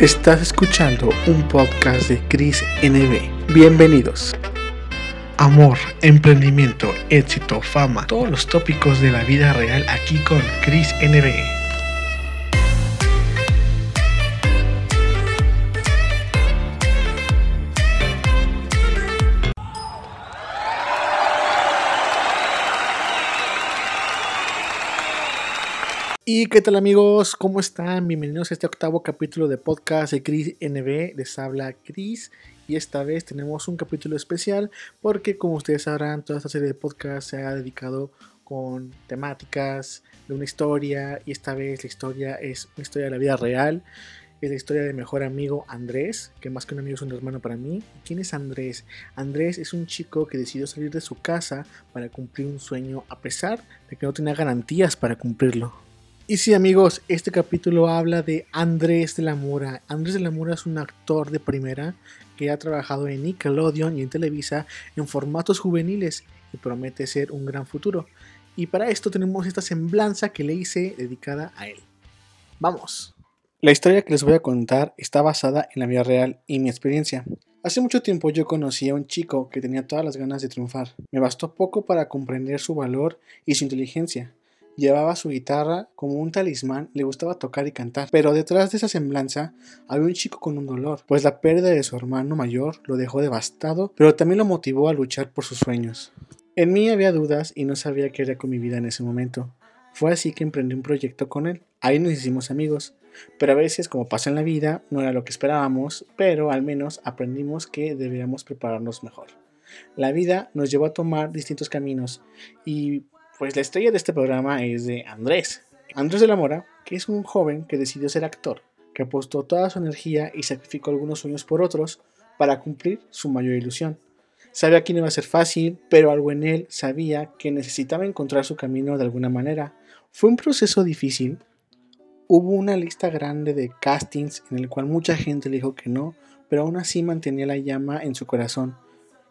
Estás escuchando un podcast de Chris NB. Bienvenidos. Amor, emprendimiento, éxito, fama, todos los tópicos de la vida real aquí con Chris NB. ¿Y qué tal amigos? ¿Cómo están? Bienvenidos a este octavo capítulo de podcast de Chris NB. Les habla Chris y esta vez tenemos un capítulo especial porque como ustedes sabrán toda esta serie de podcasts se ha dedicado con temáticas de una historia y esta vez la historia es una historia de la vida real. Es la historia de mi mejor amigo Andrés, que más que un amigo es un hermano para mí. ¿Quién es Andrés? Andrés es un chico que decidió salir de su casa para cumplir un sueño a pesar de que no tenía garantías para cumplirlo. Y sí amigos, este capítulo habla de Andrés de la Mora. Andrés de la Mora es un actor de primera que ha trabajado en Nickelodeon y en Televisa en formatos juveniles y promete ser un gran futuro. Y para esto tenemos esta semblanza que le hice dedicada a él. Vamos. La historia que les voy a contar está basada en la vida real y mi experiencia. Hace mucho tiempo yo conocí a un chico que tenía todas las ganas de triunfar. Me bastó poco para comprender su valor y su inteligencia Llevaba su guitarra como un talismán, le gustaba tocar y cantar, pero detrás de esa semblanza había un chico con un dolor, pues la pérdida de su hermano mayor lo dejó devastado, pero también lo motivó a luchar por sus sueños. En mí había dudas y no sabía qué haría con mi vida en ese momento. Fue así que emprendí un proyecto con él. Ahí nos hicimos amigos. Pero a veces, como pasa en la vida, no era lo que esperábamos, pero al menos aprendimos que deberíamos prepararnos mejor. La vida nos llevó a tomar distintos caminos y pues la estrella de este programa es de Andrés. Andrés de la Mora, que es un joven que decidió ser actor, que apostó toda su energía y sacrificó algunos sueños por otros para cumplir su mayor ilusión. Sabía que no iba a ser fácil, pero algo en él sabía que necesitaba encontrar su camino de alguna manera. Fue un proceso difícil. Hubo una lista grande de castings en el cual mucha gente le dijo que no, pero aún así mantenía la llama en su corazón.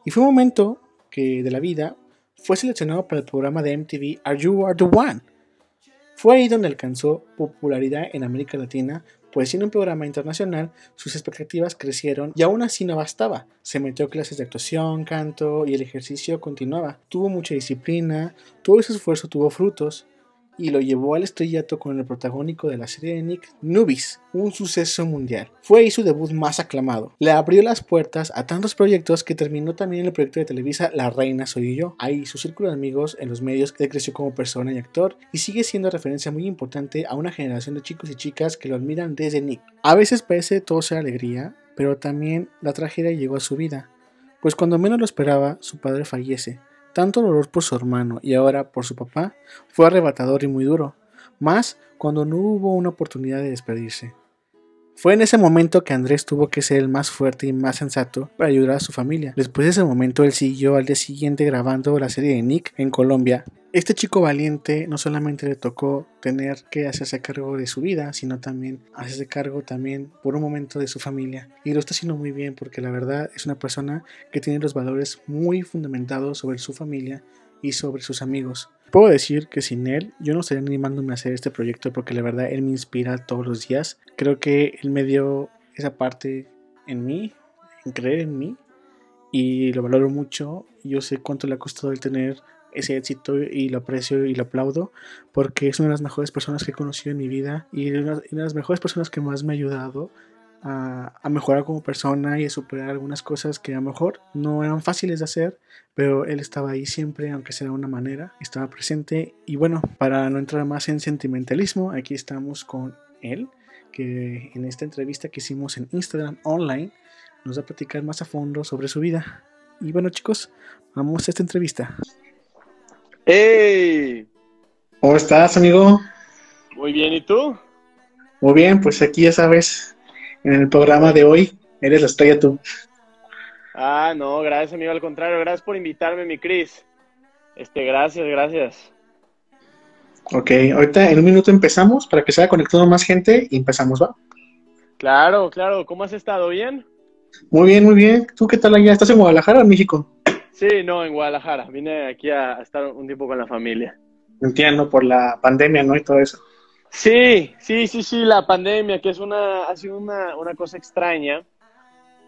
Y fue un momento que de la vida fue seleccionado para el programa de MTV Are You Are the One. Fue ahí donde alcanzó popularidad en América Latina, pues siendo un programa internacional, sus expectativas crecieron y aún así no bastaba. Se metió a clases de actuación, canto y el ejercicio continuaba. Tuvo mucha disciplina, todo ese esfuerzo tuvo frutos y lo llevó al estrellato con el protagónico de la serie de Nick, Nubis, un suceso mundial. Fue ahí su debut más aclamado. Le abrió las puertas a tantos proyectos que terminó también en el proyecto de Televisa La Reina Soy Yo. Ahí su círculo de amigos en los medios que creció como persona y actor y sigue siendo referencia muy importante a una generación de chicos y chicas que lo admiran desde Nick. A veces parece todo ser alegría, pero también la tragedia llegó a su vida, pues cuando menos lo esperaba, su padre fallece tanto dolor por su hermano y ahora por su papá fue arrebatador y muy duro, más cuando no hubo una oportunidad de despedirse. Fue en ese momento que Andrés tuvo que ser el más fuerte y más sensato para ayudar a su familia. Después de ese momento, él siguió al día siguiente grabando la serie de Nick en Colombia. Este chico valiente no solamente le tocó tener que hacerse cargo de su vida, sino también hacerse cargo también por un momento de su familia. Y lo está haciendo muy bien porque la verdad es una persona que tiene los valores muy fundamentados sobre su familia y sobre sus amigos. Puedo decir que sin él yo no estaría animándome a hacer este proyecto porque la verdad él me inspira todos los días. Creo que él me dio esa parte en mí, en creer en mí y lo valoro mucho. Yo sé cuánto le ha costado el tener ese éxito y lo aprecio y lo aplaudo porque es una de las mejores personas que he conocido en mi vida y una de las mejores personas que más me ha ayudado a, mejorar como persona y a superar algunas cosas que a lo mejor no eran fáciles de hacer, pero él estaba ahí siempre, aunque sea de una manera, estaba presente. Y bueno, para no entrar más en sentimentalismo, aquí estamos con él, que en esta entrevista que hicimos en Instagram online nos va a platicar más a fondo sobre su vida. Y bueno chicos, vamos a esta entrevista. ¡Hey! ¿Cómo estás, amigo? Muy bien, ¿y tú? Muy bien, pues aquí ya sabes, en el programa de hoy. Eres la estrella tú. Ah, no, gracias amigo, al contrario, gracias por invitarme, mi Cris. Este, gracias, gracias. Ok, ahorita en un minuto empezamos para que se haya conectado más gente y empezamos, ¿va? Claro, claro, ¿cómo has estado? ¿Bien? Muy bien, muy bien. ¿Tú qué tal allá? ¿Estás en Guadalajara o en México? Sí, no, en Guadalajara. Vine aquí a estar un tiempo con la familia. Entiendo, por la pandemia, ¿no? Y todo eso. Sí, sí, sí, sí, la pandemia, que es una, ha sido una, cosa extraña,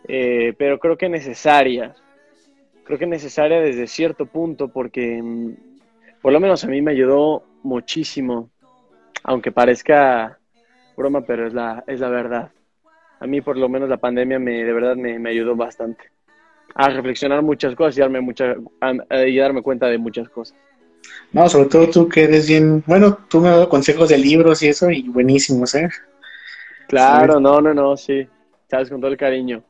eh, pero creo que necesaria. Creo que necesaria desde cierto punto, porque mm, por lo menos a mí me ayudó muchísimo, aunque parezca broma, pero es la, es la verdad. A mí por lo menos la pandemia me, de verdad me, me ayudó bastante a reflexionar muchas cosas y darme, mucha, y darme cuenta de muchas cosas. No, sobre todo tú que eres bien, bueno, tú me has dado consejos de libros y eso, y buenísimos, ¿eh? Claro, no, no, no, sí, sabes, con todo el cariño.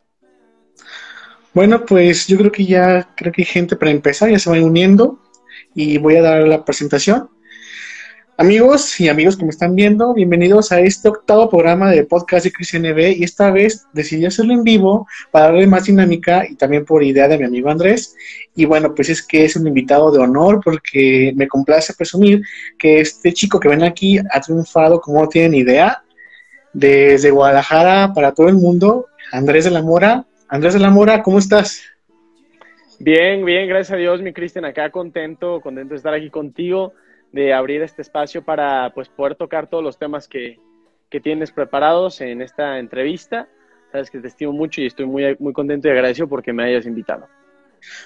Bueno, pues yo creo que ya, creo que hay gente para empezar, ya se van uniendo, y voy a dar la presentación. Amigos y amigos que me están viendo, bienvenidos a este octavo programa de podcast de Cristian NB y esta vez decidí hacerlo en vivo para darle más dinámica y también por idea de mi amigo Andrés. Y bueno, pues es que es un invitado de honor porque me complace presumir que este chico que ven aquí ha triunfado como no tienen idea desde Guadalajara para todo el mundo. Andrés de la Mora. Andrés de la Mora, ¿cómo estás? Bien, bien, gracias a Dios, mi Cristian, acá contento, contento de estar aquí contigo de abrir este espacio para pues, poder tocar todos los temas que, tienes preparados en esta entrevista. Sabes que te estimo mucho y estoy muy, muy contento y agradecido porque me hayas invitado.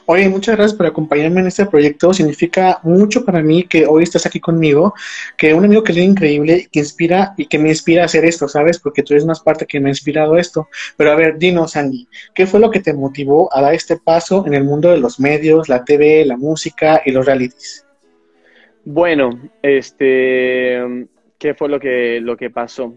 Oye, muchas gracias por acompañarme en este proyecto. Significa mucho para mí que hoy estás aquí conmigo, que un amigo que es increíble, que inspira y que me inspira a hacer esto, ¿sabes? Porque tú eres más parte que me ha inspirado esto. Pero a ver, dinos, Andy, ¿qué fue lo que te motivó a dar este paso en el mundo de los medios, la TV, la música y los realities? Bueno, este, ¿qué fue lo que, lo que pasó?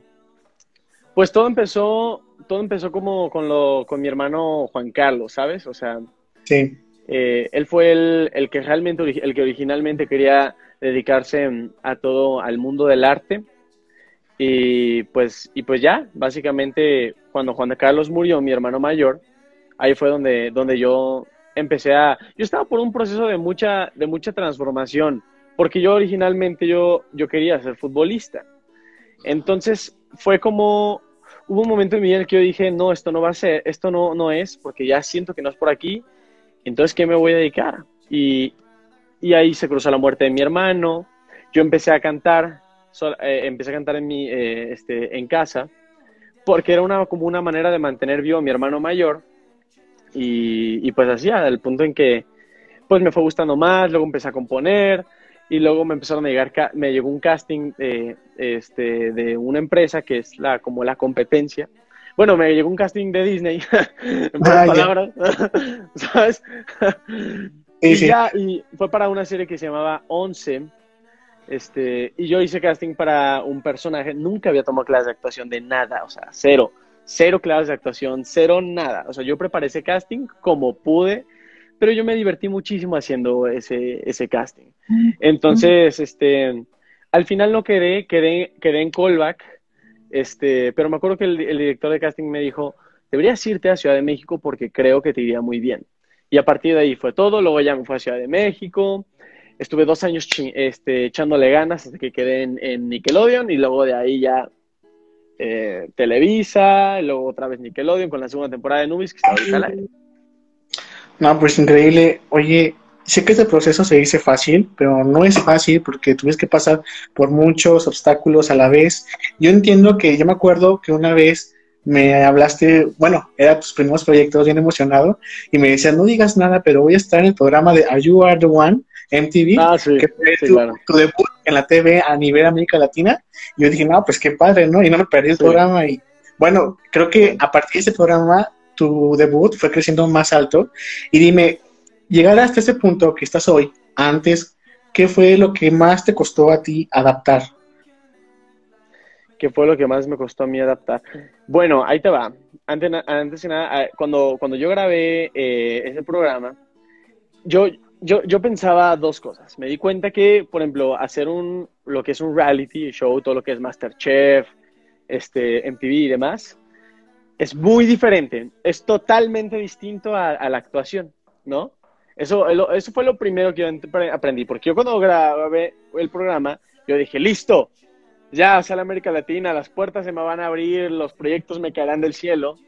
Pues todo empezó, todo empezó como con, lo, con mi hermano Juan Carlos, ¿sabes? O sea, sí. Eh, él fue el, el, que realmente, el que originalmente quería dedicarse a todo, al mundo del arte. Y pues, y pues ya, básicamente, cuando Juan Carlos murió, mi hermano mayor, ahí fue donde, donde yo empecé a, yo estaba por un proceso de mucha, de mucha transformación porque yo originalmente yo, yo quería ser futbolista. Entonces fue como, hubo un momento en mi vida en el que yo dije, no, esto no va a ser, esto no, no es, porque ya siento que no es por aquí, entonces, ¿qué me voy a dedicar? Y, y ahí se cruzó la muerte de mi hermano, yo empecé a cantar, eh, empecé a cantar en, mi, eh, este, en casa, porque era una, como una manera de mantener vivo a mi hermano mayor, y, y pues así, al punto en que pues me fue gustando más, luego empecé a componer, y luego me empezaron a llegar, me llegó un casting de, este, de una empresa que es la, como la competencia. Bueno, me llegó un casting de Disney, en ah, palabras, ¿sabes? y ya, y fue para una serie que se llamaba Once, este, y yo hice casting para un personaje, nunca había tomado clases de actuación de nada, o sea, cero, cero clases de actuación, cero nada, o sea, yo preparé ese casting como pude, pero yo me divertí muchísimo haciendo ese, ese casting. Entonces, este, al final no quedé, quedé, quedé en callback, este, pero me acuerdo que el, director de casting me dijo, deberías irte a Ciudad de México porque creo que te iría muy bien. Y a partir de ahí fue todo, luego ya me fui a Ciudad de México, estuve dos años este, echándole ganas hasta que quedé en, Nickelodeon y luego de ahí ya eh, Televisa, luego otra vez Nickelodeon con la segunda temporada de Nubis que está ahorita al aire. No, pues increíble. Oye, sé que este proceso se dice fácil, pero no es fácil porque tuviste que pasar por muchos obstáculos a la vez. Yo entiendo que, yo me acuerdo que una vez me hablaste, bueno, era tus primeros proyectos, bien emocionado, y me decías, no digas nada, pero voy a estar en el programa de Are You Are the One, MTV, ah, que fue tu, debut en la TV a nivel América Latina. Y yo dije, no, pues qué padre, ¿no? Y no me perdí el programa. Y bueno, creo que a partir de ese programa tu debut fue creciendo más alto. Y dime, llegar hasta ese punto que estás hoy, antes, ¿qué fue lo que más te costó a ti adaptar? ¿Qué fue lo que más me costó a mí adaptar? Bueno, ahí te va. Antes, antes de nada, cuando, cuando yo grabé eh, ese programa, yo, yo, yo pensaba dos cosas. Me di cuenta que, por ejemplo, hacer un, lo que es un reality show, todo lo que es Masterchef, este, MTV y demás, es muy diferente, es totalmente distinto a, la actuación, ¿no? Eso, eso fue lo primero que yo aprendí, porque yo cuando grabé el programa, yo dije, listo, ya sale América Latina, las puertas se me van a abrir, los proyectos me caerán del cielo.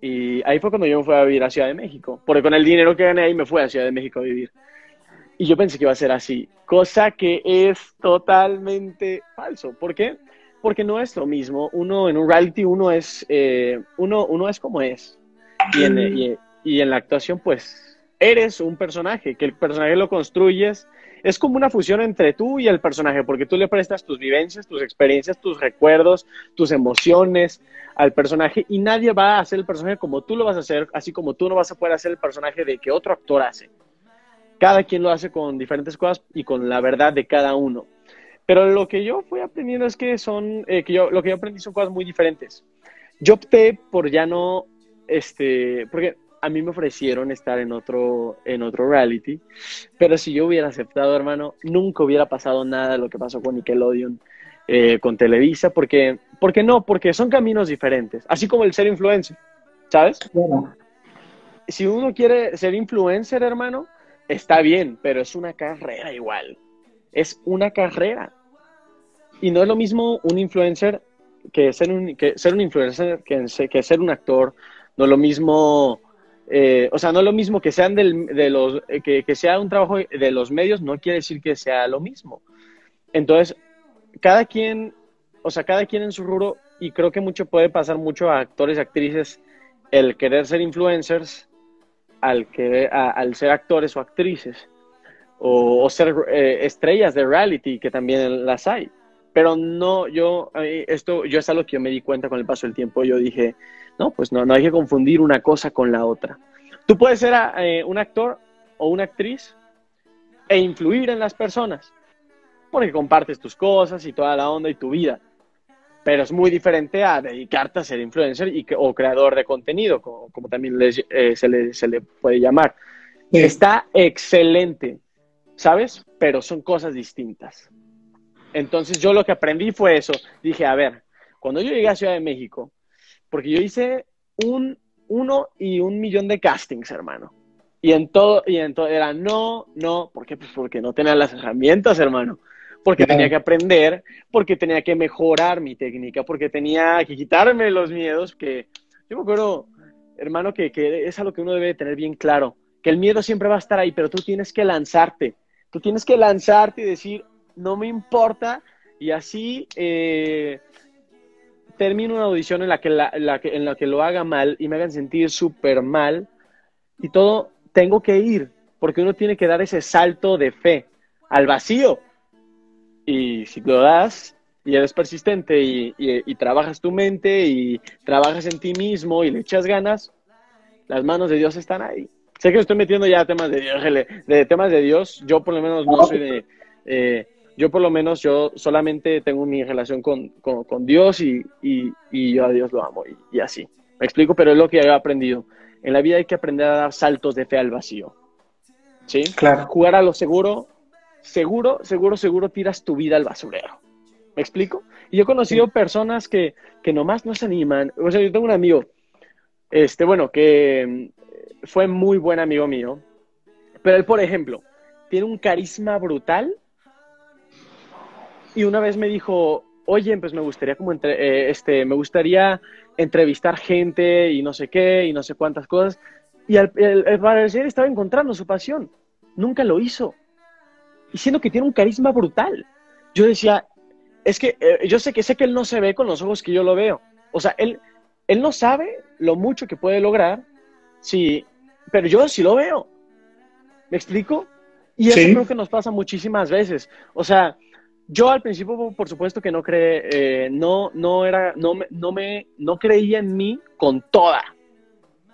Y ahí fue cuando yo me fui a vivir a Ciudad de México, porque con el dinero que gané ahí me fui a Ciudad de México a vivir. Y yo pensé que iba a ser así, cosa que es totalmente falso. ¿Por qué? Porque no es lo mismo. Uno en un reality, uno es, eh, uno, uno es como es. Y en, y, y en la actuación, pues, eres un personaje, que el personaje lo construyes. Es como una fusión entre tú y el personaje, porque tú le prestas tus vivencias, tus experiencias, tus recuerdos, tus emociones al personaje y nadie va a hacer el personaje como tú lo vas a hacer, así como tú no vas a poder hacer el personaje de que otro actor hace. Cada quien lo hace con diferentes cosas y con la verdad de cada uno. Pero lo que yo fui aprendiendo es que son, eh, que yo, lo que yo aprendí son cosas muy diferentes. Yo opté por ya no, este, porque a mí me ofrecieron estar en otro, en otro reality, pero si yo hubiera aceptado, hermano, nunca hubiera pasado nada de lo que pasó con Nickelodeon, eh, con Televisa, porque, porque no, porque son caminos diferentes, así como el ser influencer, ¿sabes? Si uno quiere ser influencer, hermano, está bien, pero es una carrera igual, es una carrera. Y no es lo mismo un influencer que ser un, que ser un influencer que, que ser un actor, no es lo mismo, eh, o sea, no es lo mismo que sean del, de los, eh, que, que, sea un trabajo de los medios, no quiere decir que sea lo mismo. Entonces, cada quien, o sea, cada quien en su rubro, y creo que mucho puede pasar mucho a actores y actrices el querer ser influencers al, que, al ser actores o actrices, o, o ser eh, estrellas de reality, que también las hay. Pero no, yo, esto, yo es algo que yo me di cuenta con el paso del tiempo. Yo dije, no, pues no, no hay que confundir una cosa con la otra. Tú puedes ser eh, un actor o una actriz e influir en las personas, porque compartes tus cosas y toda la onda y tu vida. Pero es muy diferente a dedicarte a ser influencer y o creador de contenido, como, como también les, eh, se, le, se, le, puede llamar. Sí. Está excelente, ¿sabes? Pero son cosas distintas. Entonces yo lo que aprendí fue eso. Dije, a ver, cuando yo llegué a Ciudad de México, porque yo hice un uno y un millón de castings, hermano. Y en todo, y en todo era no, no, ¿por qué? Pues porque no tenía las herramientas, hermano. Porque claro. tenía que aprender, porque tenía que mejorar mi técnica, porque tenía que quitarme los miedos, que yo me acuerdo, hermano, que, que es algo que uno debe tener bien claro, que el miedo siempre va a estar ahí, pero tú tienes que lanzarte, tú tienes que lanzarte y decir, no me importa, y así eh, termino una audición en la que, la, la que, en la que lo haga mal y me hagan sentir súper mal y todo, tengo que ir, porque uno tiene que dar ese salto de fe al vacío. Y si lo das y eres persistente y, y, y trabajas tu mente y trabajas en ti mismo y le echas ganas, las manos de Dios están ahí. Sé que estoy metiendo ya temas de Dios, de temas de Dios. Yo por lo menos no soy de... Eh, yo por lo menos yo solamente tengo mi relación con, con, con Dios y, y, y, yo a Dios lo amo y, y, así. Me explico, pero es lo que he aprendido. En la vida hay que aprender a dar saltos de fe al vacío. ¿Sí? Claro. Jugar a lo seguro, seguro, seguro, seguro tiras tu vida al basurero. ¿Me explico? Y yo he conocido sí. personas que, que nomás no se animan. O sea, yo tengo un amigo, este, bueno, que fue muy buen amigo mío, pero él, por ejemplo, tiene un carisma brutal y una vez me dijo, oye, pues me gustaría como entre, eh, este, me gustaría entrevistar gente y no sé qué y no sé cuántas cosas. Y al, parecer estaba encontrando su pasión. Nunca lo hizo. Y siendo que tiene un carisma brutal. Yo decía, es que eh, yo sé que sé que él no se ve con los ojos que yo lo veo. O sea, él, él no sabe lo mucho que puede lograr, sí, pero yo sí lo veo. ¿Me explico? Y eso ¿Sí? creo que nos pasa muchísimas veces. O sea, yo al principio, por supuesto que no cree, eh, no, no era, no me, no me, no creía en mí con toda.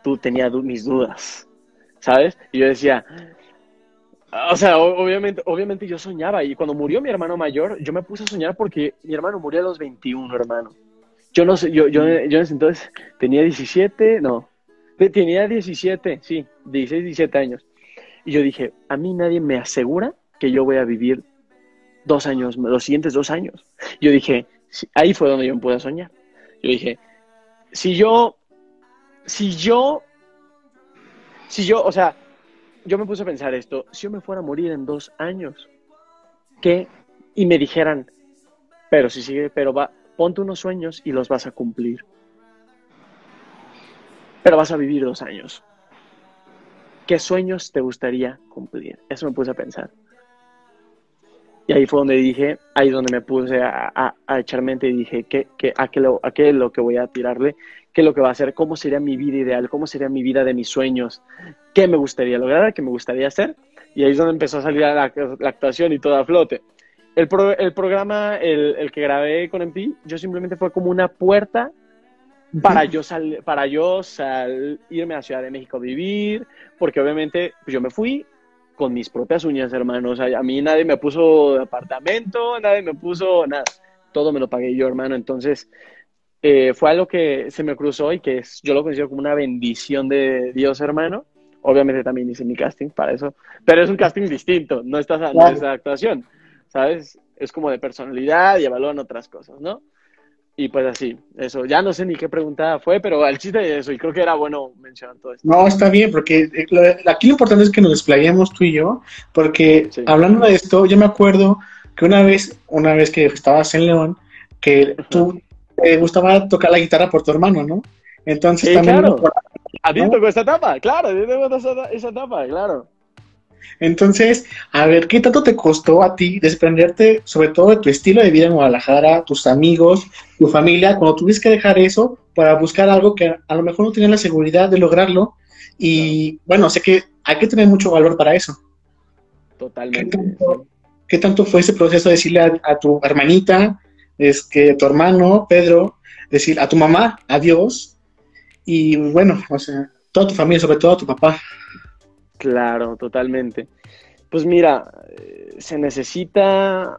Tú tenía du mis dudas, ¿sabes? Y yo decía, o sea, obviamente, obviamente yo soñaba y cuando murió mi hermano mayor, yo me puse a soñar porque mi hermano murió a los 21, hermano. Yo no sé, yo, yo, yo entonces tenía 17, no, tenía 17, sí, 16, 17 años. Y yo dije, a mí nadie me asegura que yo voy a vivir dos años, los siguientes dos años. Yo dije, ahí fue donde yo me pude soñar. Yo dije, si yo, si yo, si yo, o sea, yo me puse a pensar esto, si yo me fuera a morir en dos años, ¿qué? Y me dijeran, pero si sigue, pero va, ponte unos sueños y los vas a cumplir. Pero vas a vivir dos años. ¿Qué sueños te gustaría cumplir? Eso me puse a pensar. Y ahí fue donde dije, ahí es donde me puse a, a, echar mente y dije, ¿qué, qué, a, qué lo, ¿a qué es lo que voy a tirarle? ¿Qué es lo que va a hacer? ¿Cómo sería mi vida ideal? ¿Cómo sería mi vida de mis sueños? ¿Qué me gustaría lograr? ¿Qué me gustaría hacer? Y ahí es donde empezó a salir la, la actuación y todo a flote. El, el programa, el, el, que grabé con MP, yo simplemente fue como una puerta para yo, sal, para yo sal, irme a Ciudad de México a vivir, porque obviamente pues yo me fui con mis propias uñas, hermano. O sea, a mí nadie me puso apartamento, nadie me puso nada. Todo me lo pagué yo, hermano. Entonces, eh, fue algo que se me cruzó y que es, yo lo considero como una bendición de Dios, hermano. Obviamente también hice mi casting para eso, pero es un casting distinto, no estás no es actuación, ¿sabes? Es como de personalidad y evalúan otras cosas, ¿no? Y pues así, eso. Ya no sé ni qué pregunta fue, pero al chiste de eso, y creo que era bueno mencionar todo esto. No, está bien, porque eh, aquí lo importante es que nos desplayemos tú y yo, porque hablando de esto, yo me acuerdo que una vez, una vez que estabas en León, que tú te gustaba tocar la guitarra por tu hermano, ¿no? Entonces también... Claro. A ti tocó esa etapa, claro, a ti tocó esa, esa etapa, claro. Entonces, a ver, ¿qué tanto te costó a ti desprenderte, sobre todo de tu estilo de vida en Guadalajara, tus amigos, tu familia, cuando tuviste que dejar eso para buscar algo que a lo mejor no tenías la seguridad de lograrlo? Y bueno, sé que hay que tener mucho valor para eso. Totalmente. ¿Qué tanto, fue ese proceso de decirle a, tu hermanita, es que a tu hermano, Pedro, decir a tu mamá, adiós? Y bueno, o sea, toda tu familia, sobre todo a tu papá. Claro, totalmente. Pues mira, eh, se necesita,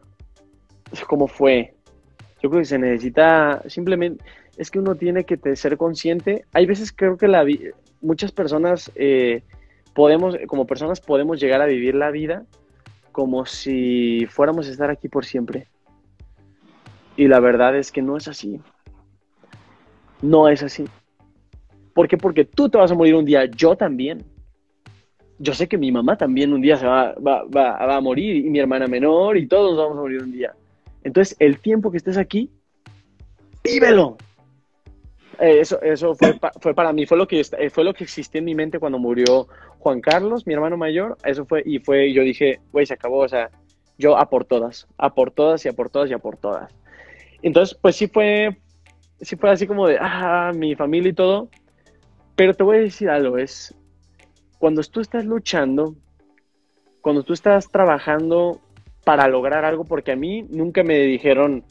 ¿cómo fue? Yo creo que se necesita simplemente, es que uno tiene que ser consciente. Hay veces creo que la muchas personas eh, podemos, como personas podemos llegar a vivir la vida como si fuéramos a estar aquí por siempre. Y la verdad es que no es así. No es así. ¿Por qué? Porque tú te vas a morir un día, yo también yo sé que mi mamá también un día se va, va, va, va, a morir y mi hermana menor y todos vamos a morir un día. Entonces, el tiempo que estés aquí, vívelo. Eh, eso eso fue, fue para mí, fue lo, que, eh, fue lo que existía en mi mente cuando murió Juan Carlos, mi hermano mayor. Eso fue, y fue, yo dije, güey, se acabó, o sea, yo a por todas, a por todas y a por todas y a por todas. Entonces, pues sí fue, sí fue así como de, ah, mi familia y todo. Pero te voy a decir algo, es, cuando tú estás luchando, cuando tú estás trabajando para lograr algo, porque a mí nunca me dijeron,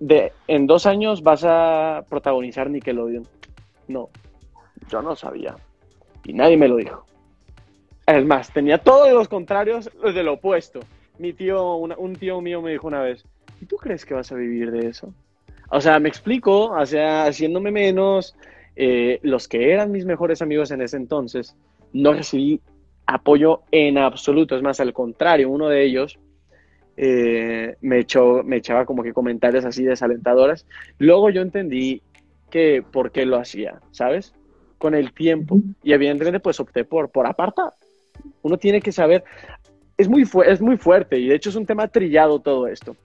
de, en dos años vas a protagonizar Nickelodeon. No, yo no sabía. Y nadie me lo dijo. Es más, tenía todos los contrarios de lo opuesto. Mi tío, un tío mío me dijo una vez, ¿y tú crees que vas a vivir de eso? O sea, me explico, o sea, haciéndome menos, eh, los que eran mis mejores amigos en ese entonces, no recibí apoyo en absoluto, es más, al contrario, uno de ellos eh, me, echó, me echaba como que comentarios así desalentadores. Luego yo entendí que por qué lo hacía, ¿sabes? Con el tiempo. Y evidentemente pues opté por, por apartar. Uno tiene que saber, es muy, es muy fuerte y de hecho es un tema trillado todo esto,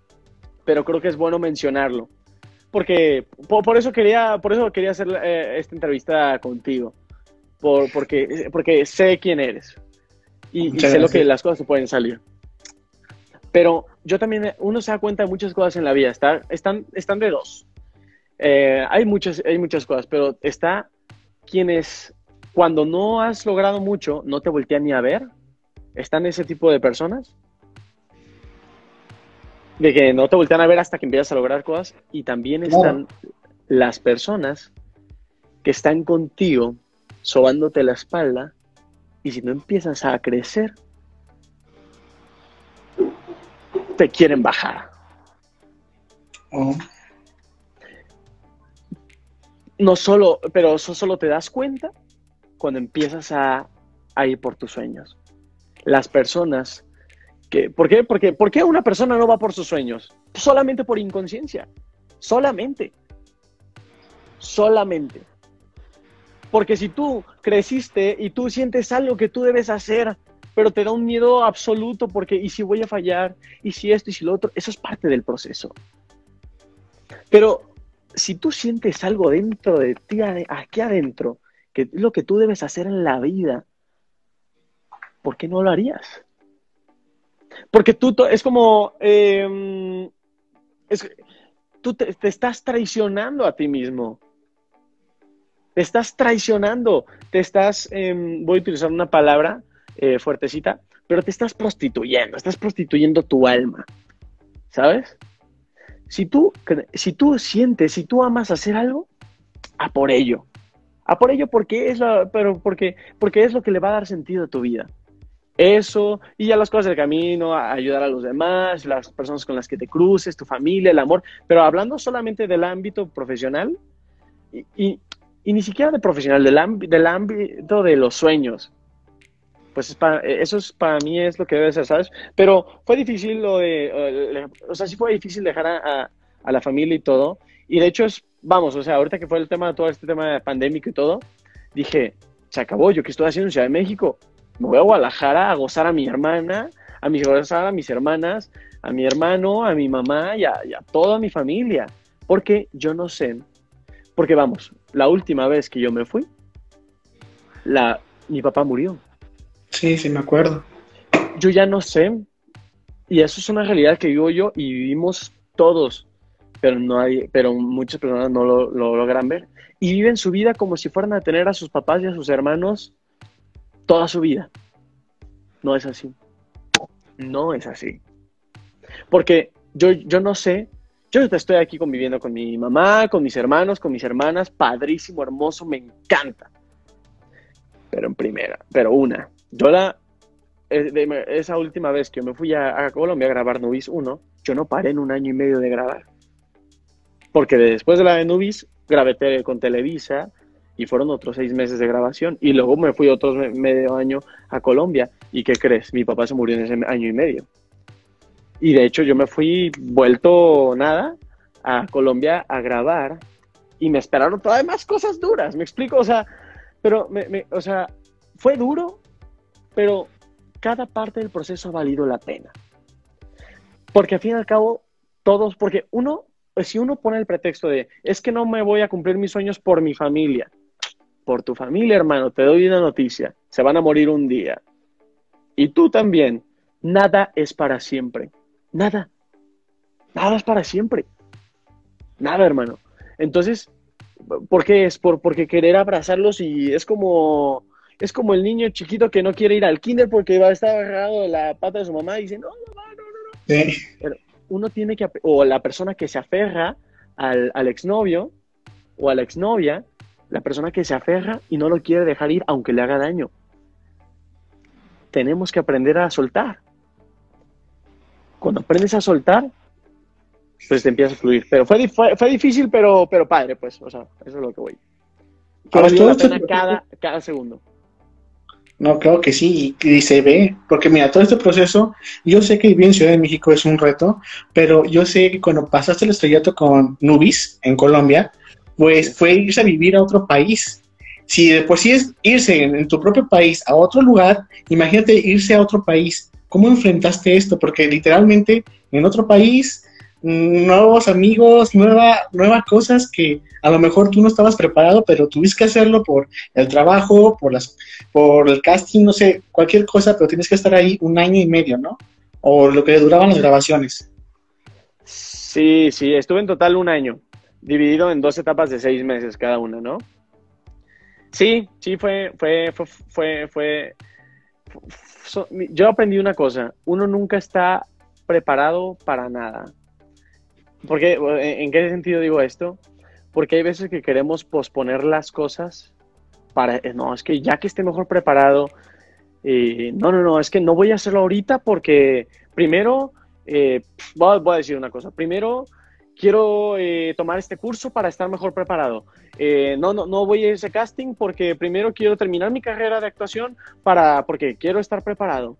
pero creo que es bueno mencionarlo. Porque por, eso quería, por eso quería hacer eh, esta entrevista contigo por, porque, porque sé quién eres y, sé lo que las cosas pueden salir. Pero yo también, uno se da cuenta de muchas cosas en la vida, está, están, están de dos. Eh, hay, muchas, hay muchas cosas, pero está quienes cuando no has logrado mucho no te voltean ni a ver. ¿Están ese tipo de personas? De que no te voltean a ver hasta que empiezas a lograr cosas. Y también están las personas que están contigo sobándote la espalda y si no empiezas a crecer, te quieren bajar. Oh. No solo, pero eso solo te das cuenta cuando empiezas a, a, ir por tus sueños. Las personas que, ¿por qué? Porque, ¿por qué una persona no va por sus sueños? Solamente por inconsciencia. Solamente. Solamente. Porque si tú creciste y tú sientes algo que tú debes hacer, pero te da un miedo absoluto porque, ¿y si voy a fallar? ¿Y si esto? ¿Y si lo otro? Eso es parte del proceso. Pero si tú sientes algo dentro de ti, aquí adentro, que es lo que tú debes hacer en la vida, ¿por qué no lo harías? Porque tú, es como, em, tú te, estás traicionando a ti mismo. Te estás traicionando, te estás, em, voy a utilizar una palabra eh, fuertecita, pero te estás prostituyendo, estás prostituyendo tu alma, ¿sabes? Si tú, si tú sientes, si tú amas hacer algo, a por ello. A por ello porque es, pero porque, porque es lo que le va a dar sentido a tu vida. Eso, y ya las cosas del camino, ayudar a los demás, las personas con las que te cruces, tu familia, el amor. Pero hablando solamente del ámbito profesional, ni siquiera de profesional, del, del ámbito de los sueños, pues eso es para mí es lo que debe ser, ¿sabes? Pero fue difícil lo de, o sea, sí fue difícil dejar a, la familia y todo. Y de hecho es, vamos, o sea, ahorita que fue el tema, todo este tema pandémico y todo, dije, se acabó, yo que estoy haciendo en Ciudad de México, me voy a Guadalajara a gozar a mi hermana, a mi gozar a mis hermanas, a mi hermano, a mi mamá y a, toda mi familia. Porque yo no sé, porque vamos, la última vez que yo me fui, la, mi papá murió. Sí, sí, me acuerdo. Yo ya no sé. Y eso es una realidad que vivo yo y vivimos todos, pero no hay, pero muchas personas no lo, logran ver. Y viven su vida como si fueran a tener a sus papás y a sus hermanos toda su vida. No es así. No es así. Porque yo, yo no sé, yo estoy aquí conviviendo con mi mamá, con mis hermanos, con mis hermanas, padrísimo, hermoso, me encanta. Pero en primera, pero una, yo la, esa última vez que me fui a, Colombia a grabar Nubis 1, yo no paré en un año y medio de grabar. Porque después de la de Nubis, grabé con Televisa y fueron otros seis meses de grabación. Y luego me fui otro medio año a Colombia. ¿Y qué crees? Mi papá se murió en ese año y medio. Y de hecho yo me fui vuelto nada a Colombia a grabar y me esperaron todavía más cosas duras, ¿me explico? O sea, pero, me, o sea, fue duro, pero cada parte del proceso ha valido la pena. Porque al fin y al cabo, todos, porque uno, si uno pone el pretexto de, es que no me voy a cumplir mis sueños por mi familia, por tu familia, hermano, te doy una noticia, se van a morir un día. Y tú también, nada es para siempre, nada, nada es para siempre, nada, hermano. Entonces, ¿por qué es? Por, porque querer abrazarlos y es como, es como el niño chiquito que no quiere ir al kinder porque va a estar agarrado de la pata de su mamá y dice, no, no, no, no, no. Pero uno tiene que, o la persona que se aferra al, al exnovio o a la exnovia, la persona que se aferra y no lo quiere dejar ir aunque le haga daño. Tenemos que aprender a soltar. Cuando aprendes a soltar, pues te empieza a fluir. Pero fue, fue, difícil, pero, pero padre, pues, o sea, eso es lo que voy. Que valió la pena cada, cada segundo. No, creo que sí, y, se ve, porque mira, todo este proceso, yo sé que vivir en Ciudad de México es un reto, pero yo sé que cuando pasaste el estrellato con Nubis en Colombia, pues fue irse a vivir a otro país. Si de por sí es irse en, tu propio país a otro lugar, imagínate irse a otro país. ¿Cómo enfrentaste esto? Porque literalmente en otro país nuevos amigos, nueva, nuevas cosas que a lo mejor tú no estabas preparado, pero tuviste que hacerlo por el trabajo, por, las, por el casting, no sé, cualquier cosa, pero tienes que estar ahí un año y medio, ¿no? O lo que duraban las grabaciones. Sí, sí, estuve en total un año, dividido en dos etapas de seis meses cada una, ¿no? Sí, sí, fue, fue, fue, fue, fue yo aprendí una cosa, uno nunca está preparado para nada. Porque, ¿En qué sentido digo esto? Porque hay veces que queremos posponer las cosas para, eh, no, es que ya que esté mejor preparado, eh, no, no, no, es que no voy a hacerlo ahorita porque primero, eh, voy, a decir una cosa, primero quiero tomar este curso para estar mejor preparado. no, no, no voy a ese casting porque primero quiero terminar mi carrera de actuación para, porque quiero estar preparado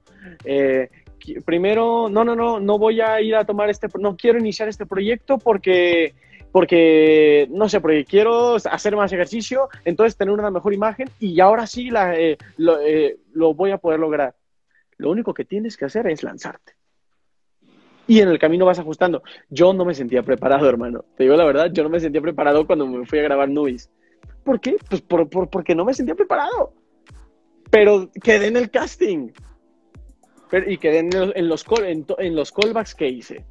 primero, no, no, no, no voy a ir a tomar este, no quiero iniciar este proyecto porque, porque, no sé, porque quiero hacer más ejercicio, entonces tener una mejor imagen y ahora sí la, eh, eh, lo, voy a poder lograr. Lo único que tienes que hacer es lanzarte. Y en el camino vas ajustando. Yo no me sentía preparado, hermano. Te digo la verdad, yo no me sentía preparado cuando me fui a grabar Nubis. ¿Por qué? Pues porque no me sentía preparado. Pero quedé en el casting. pero, y quedé en los, en los, en los callbacks que hice.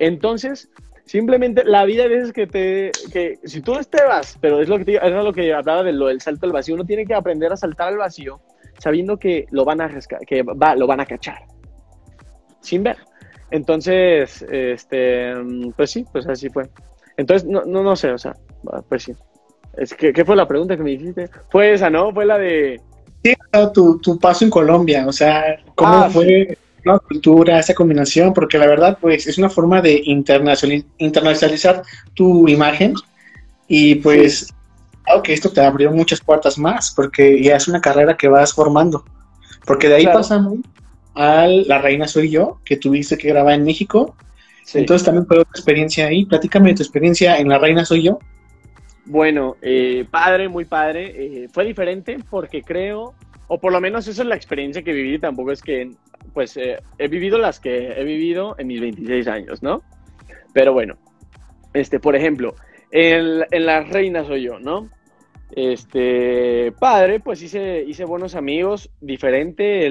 Entonces, simplemente la vida a veces que te, que si tú te vas, pero es lo que te, es lo que hablaba de lo del salto al vacío, uno tiene que aprender a saltar al vacío sabiendo que lo van a que va, lo van a cachar, sin ver. Entonces, este, pues sí, pues así fue. Entonces, no, no, no sé, o sea, pues sí. Es que, ¿Qué fue la pregunta que me hiciste? Fue esa, ¿no? Fue la de... Sí, tu, tu paso en Colombia, o sea, ¿cómo ah, fue la cultura, esa combinación? Porque la verdad, pues, es una forma de internacionalizar tu imagen y pues claro que esto te abrió muchas puertas más, porque ya es una carrera que vas formando. Porque de ahí pasamos a La Reina Soy Yo, que tuviste que grabar en México. Entonces también fue otra experiencia ahí. Platícame de tu experiencia en La Reina Soy Yo. Bueno, eh, padre, muy padre. Eh, fue diferente porque creo, o por lo menos esa es la experiencia que viví. Tampoco es que, pues, eh, he vivido las que he vivido en mis 26 años, ¿no? Pero bueno, este, por ejemplo, en, en La Reina Soy Yo, ¿no? Este, padre, pues hice, hice buenos amigos, diferente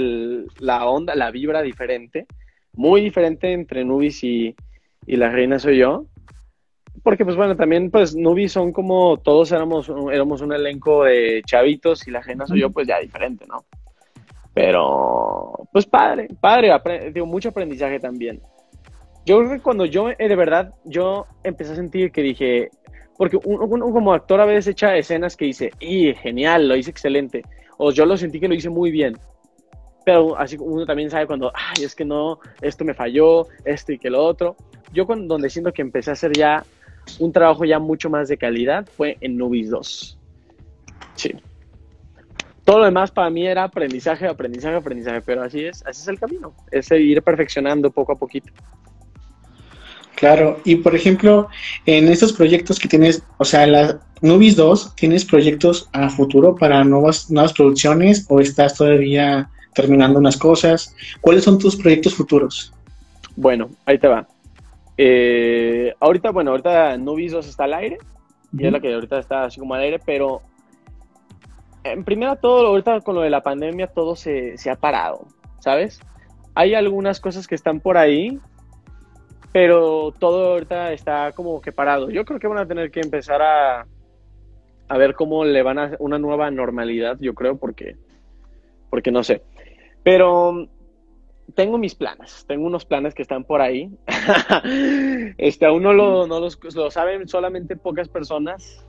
la onda, la vibra diferente, muy diferente entre Nubis y, la reina soy yo. Porque, pues bueno, también, pues Nubis son como todos éramos, éramos un elenco de chavitos y la reina soy yo, pues ya diferente, ¿no? Pero, pues padre, padre, mucho aprendizaje también. Yo creo que cuando yo, eh, de verdad, yo empecé a sentir que dije, porque uno, como actor a veces echa escenas que dice, y genial, lo hice excelente, o yo lo sentí que lo hice muy bien. Pero así uno también sabe cuando, ay, es que no, esto me falló, esto y que lo otro. Yo cuando, donde siento que empecé a hacer ya un trabajo ya mucho más de calidad fue en Nubis 2. Sí. Todo lo demás para mí era aprendizaje, aprendizaje, aprendizaje, pero así es, así es el camino, es ir perfeccionando poco a poquito. Claro, y por ejemplo, en estos proyectos que tienes, o sea, la Nubis 2, ¿tienes proyectos a futuro para nuevas, nuevas producciones o estás todavía terminando unas cosas? ¿Cuáles son tus proyectos futuros? Bueno, ahí te va. Eh, ahorita, bueno, ahorita Nubis 2 está al aire, y es la que ahorita está así como al aire, pero en primera todo, ahorita con lo de la pandemia todo se, se ha parado, ¿sabes? Hay algunas cosas que están por ahí pero todo ahorita está como que parado. Yo creo que van a tener que empezar a, a ver cómo le van a una nueva normalidad, yo creo, porque, porque no sé. Pero tengo mis planes, tengo unos planes que están por ahí. este, aún no, lo, no los, lo, saben solamente pocas personas,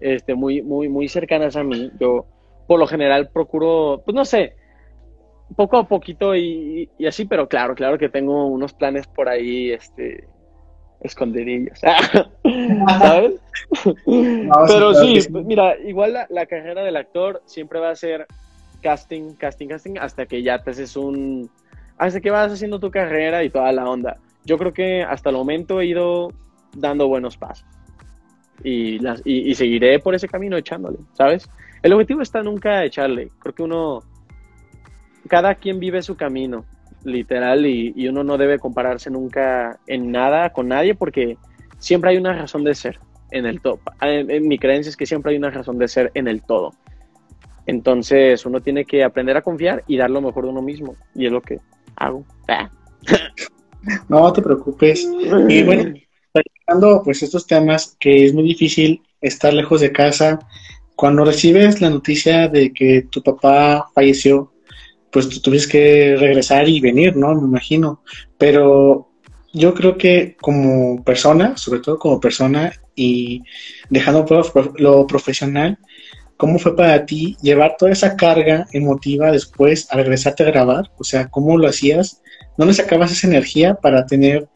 este, muy, muy, muy cercanas a mí. Yo, por lo general, procuro, pues no sé, poco a poquito y, así, pero claro, claro que tengo unos planes por ahí, este, escondidillos, ¿sabes? pero sí, mira, igual la, carrera del actor siempre va a ser casting, casting, casting, hasta que ya te haces un, hasta que vas haciendo tu carrera y toda la onda. Yo creo que hasta el momento he ido dando buenos pasos. Y, las, y, y seguiré por ese camino echándole, ¿sabes? El objetivo está nunca echarle. Creo que uno cada quien vive su camino, literal, y, uno no debe compararse nunca en nada con nadie porque siempre hay una razón de ser en el todo. En, mi creencia es que siempre hay una razón de ser en el todo. Entonces uno tiene que aprender a confiar y dar lo mejor de uno mismo. Y es lo que hago. Ah. No te preocupes. Y bueno, pues estos temas que es muy difícil estar lejos de casa. Cuando recibes la noticia de que tu papá falleció, pues tuviste que regresar y venir, ¿no? Me imagino. Pero yo creo que como persona, sobre todo como persona y dejando lo profesional, ¿cómo fue para ti llevar toda esa carga emotiva después a regresarte a grabar? O sea, ¿cómo lo hacías? ¿Dónde sacabas esa energía para tener,